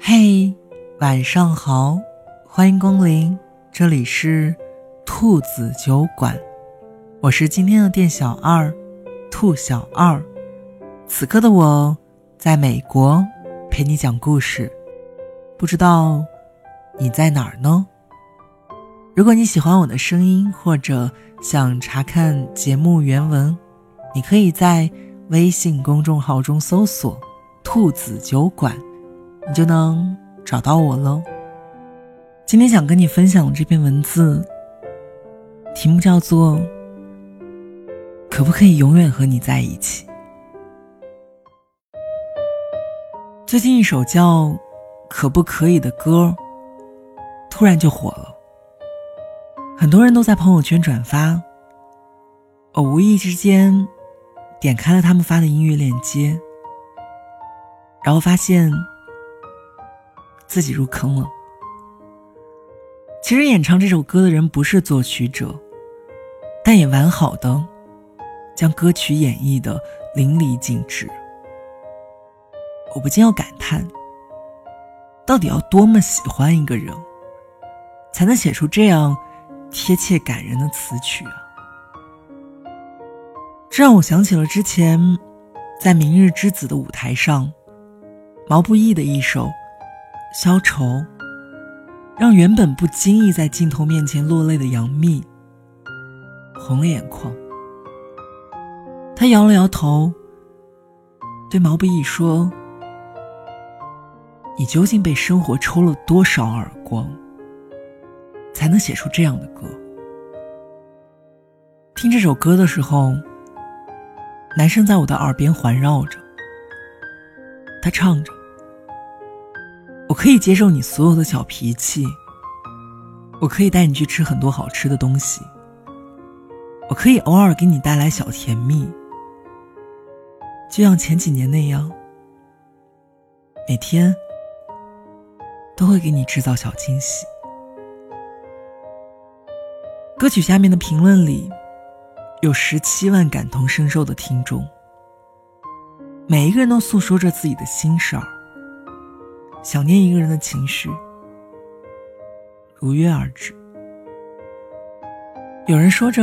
嘿，晚上好，欢迎光临，这里是兔子酒馆，我是今天的店小二，兔小二。此刻的我在美国陪你讲故事，不知道你在哪儿呢？如果你喜欢我的声音，或者想查看节目原文，你可以在微信公众号中搜索“兔子酒馆”。你就能找到我喽。今天想跟你分享的这篇文字，题目叫做“可不可以永远和你在一起”。最近一首叫《可不可以》的歌，突然就火了，很多人都在朋友圈转发。我无意之间点开了他们发的音乐链接，然后发现。自己入坑了。其实演唱这首歌的人不是作曲者，但也完好的将歌曲演绎的淋漓尽致。我不禁要感叹：到底要多么喜欢一个人，才能写出这样贴切感人的词曲啊？这让我想起了之前在《明日之子》的舞台上，毛不易的一首。消愁，让原本不经意在镜头面前落泪的杨幂红了眼眶。她摇了摇头，对毛不易说：“你究竟被生活抽了多少耳光，才能写出这样的歌？”听这首歌的时候，男生在我的耳边环绕着，他唱着。我可以接受你所有的小脾气，我可以带你去吃很多好吃的东西，我可以偶尔给你带来小甜蜜，就像前几年那样，每天都会给你制造小惊喜。歌曲下面的评论里，有十七万感同身受的听众，每一个人都诉说着自己的心事儿。想念一个人的情绪如约而至。有人说着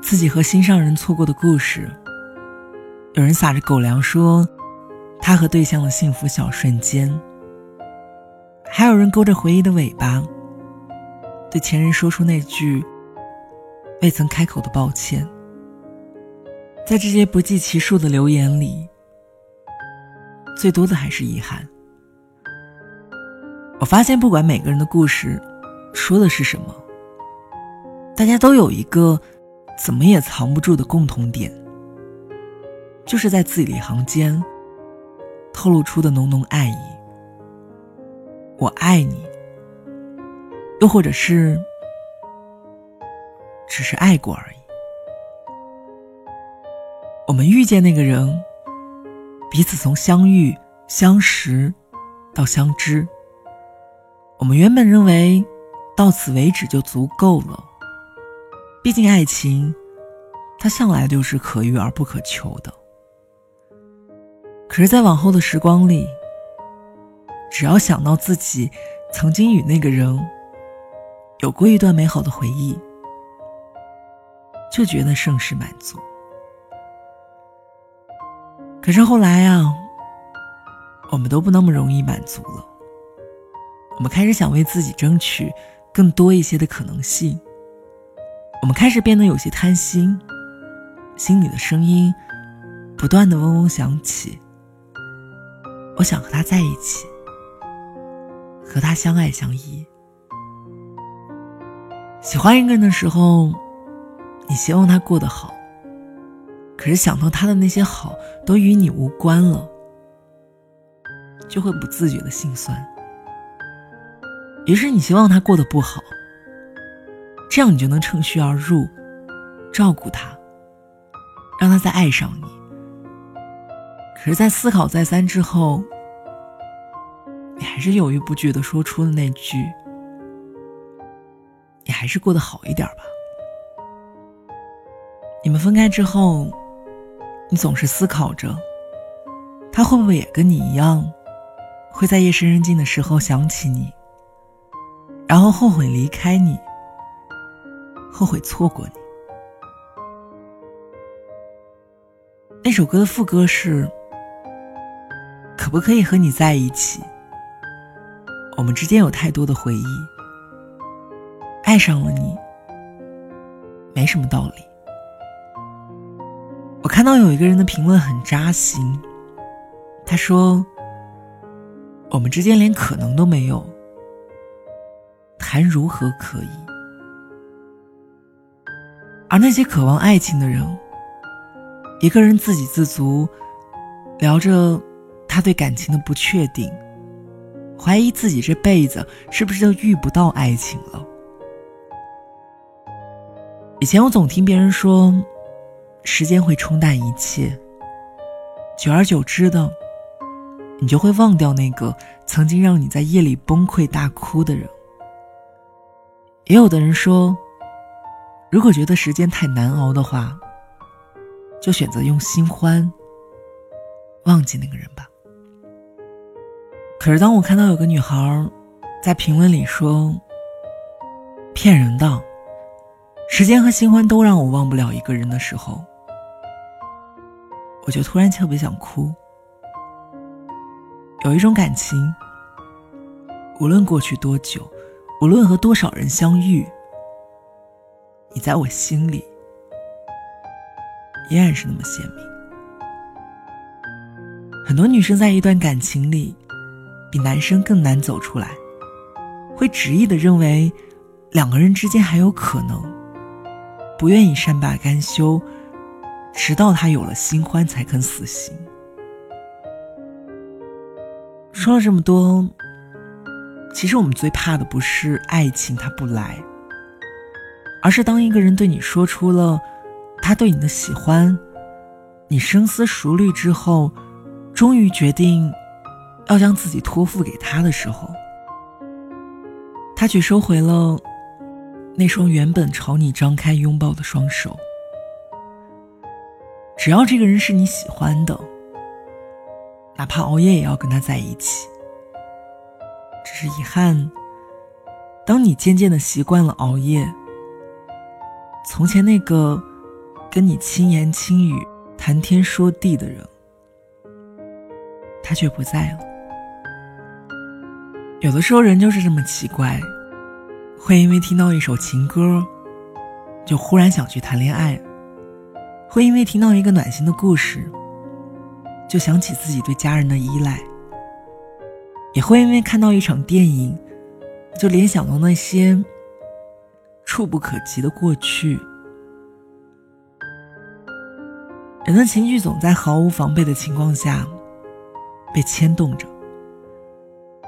自己和心上人错过的故事，有人撒着狗粮说他和对象的幸福小瞬间，还有人勾着回忆的尾巴，对前任说出那句未曾开口的抱歉。在这些不计其数的留言里，最多的还是遗憾。我发现，不管每个人的故事说的是什么，大家都有一个怎么也藏不住的共同点，就是在字里行间透露出的浓浓爱意。我爱你，又或者是只是爱过而已。我们遇见那个人，彼此从相遇、相识到相知。我们原本认为，到此为止就足够了。毕竟爱情，它向来就是可遇而不可求的。可是，在往后的时光里，只要想到自己曾经与那个人有过一段美好的回忆，就觉得甚是满足。可是后来啊，我们都不那么容易满足了。我们开始想为自己争取更多一些的可能性。我们开始变得有些贪心，心里的声音不断的嗡嗡响起。我想和他在一起，和他相爱相依。喜欢一个人的时候，你希望他过得好，可是想到他的那些好都与你无关了，就会不自觉的心酸。于是你希望他过得不好，这样你就能趁虚而入，照顾他，让他再爱上你。可是，在思考再三之后，你还是犹豫不决的说出了那句：“你还是过得好一点吧。”你们分开之后，你总是思考着，他会不会也跟你一样，会在夜深人静的时候想起你，然后后悔离开你，后悔错过你。那首歌的副歌是：“可不可以和你在一起？我们之间有太多的回忆，爱上了你，没什么道理。”我看到有一个人的评论很扎心，他说：“我们之间连可能都没有，谈如何可以？”而那些渴望爱情的人。一个人自给自足，聊着他对感情的不确定，怀疑自己这辈子是不是就遇不到爱情了。以前我总听别人说，时间会冲淡一切，久而久之的，你就会忘掉那个曾经让你在夜里崩溃大哭的人。也有的人说，如果觉得时间太难熬的话。就选择用新欢忘记那个人吧。可是当我看到有个女孩在评论里说“骗人的，时间和新欢都让我忘不了一个人”的时候，我就突然特别想哭。有一种感情，无论过去多久，无论和多少人相遇，你在我心里。依然是那么鲜明。很多女生在一段感情里，比男生更难走出来，会执意的认为两个人之间还有可能，不愿意善罢甘休，直到他有了新欢才肯死心。说了这么多，其实我们最怕的不是爱情它不来，而是当一个人对你说出了。他对你的喜欢，你深思熟虑之后，终于决定要将自己托付给他的时候，他却收回了那双原本朝你张开拥抱的双手。只要这个人是你喜欢的，哪怕熬夜也要跟他在一起。是遗憾，当你渐渐的习惯了熬夜，从前那个。跟你轻言轻语、谈天说地的人，他却不在了。有的时候，人就是这么奇怪，会因为听到一首情歌，就忽然想去谈恋爱；会因为听到一个暖心的故事，就想起自己对家人的依赖；也会因为看到一场电影，就联想到那些触不可及的过去。人的情绪总在毫无防备的情况下被牵动着。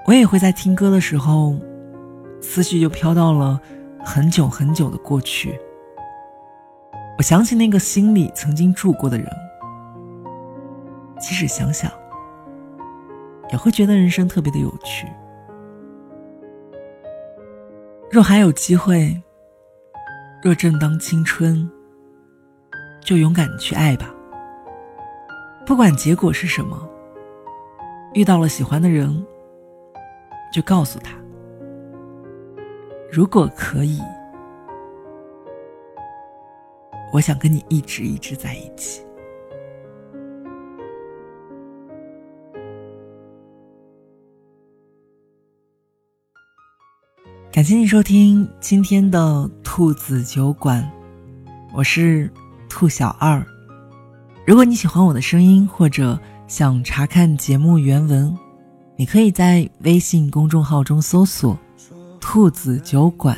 我也会在听歌的时候，思绪就飘到了很久很久的过去。我想起那个心里曾经住过的人，即使想想，也会觉得人生特别的有趣。若还有机会，若正当青春，就勇敢去爱吧。不管结果是什么，遇到了喜欢的人，就告诉他：如果可以，我想跟你一直一直在一起。感谢你收听今天的兔子酒馆，我是兔小二。如果你喜欢我的声音，或者想查看节目原文，你可以在微信公众号中搜索“兔子酒馆”，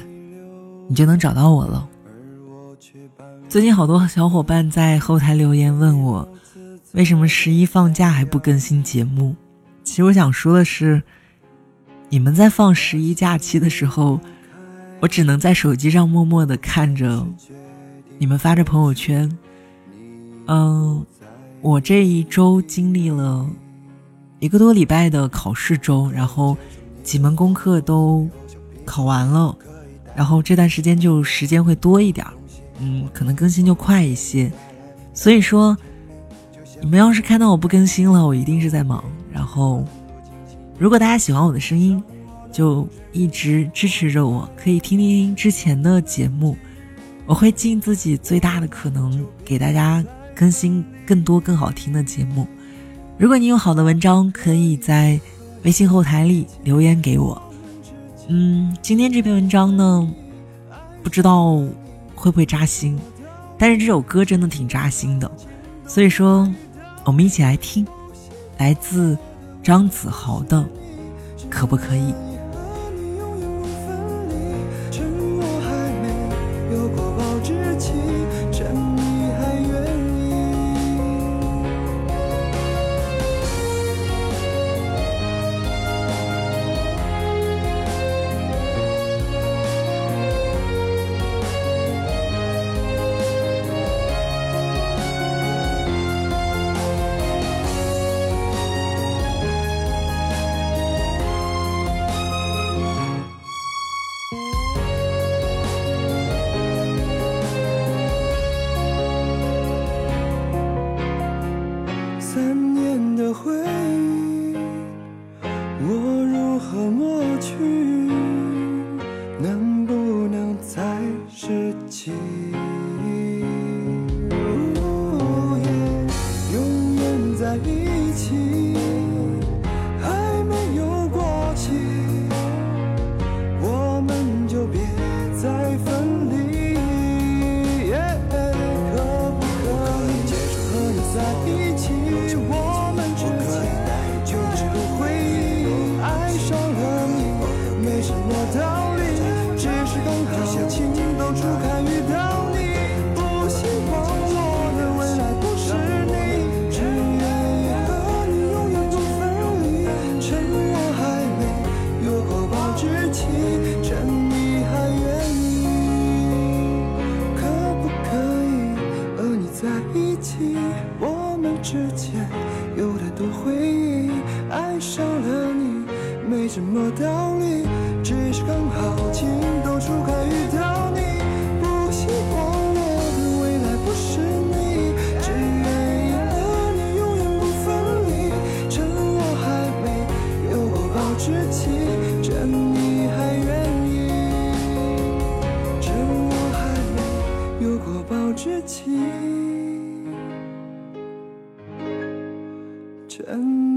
你就能找到我了。最近好多小伙伴在后台留言问我，为什么十一放假还不更新节目？其实我想说的是，你们在放十一假期的时候，我只能在手机上默默的看着你们发着朋友圈。嗯，我这一周经历了一个多礼拜的考试周，然后几门功课都考完了，然后这段时间就时间会多一点，嗯，可能更新就快一些。所以说，你们要是看到我不更新了，我一定是在忙。然后如果大家喜欢我的声音，就一直支持着我，可以听听之前的节目，我会尽自己最大的可能给大家更新更多更好听的节目。如果你有好的文章，可以在微信后台里留言给我。嗯，今天这篇文章呢，不知道会不会扎心，但是这首歌真的挺扎心的，所以说我们一起来听，来自张子豪的《可不可以》。只好情窦初开遇到你不希望我的未来不是你只愿意和你永远不分离趁我还没有过保质期趁你。还愿意可不可以和你在一起我们之间有太多回忆爱上了你没什么道理只是刚好情听真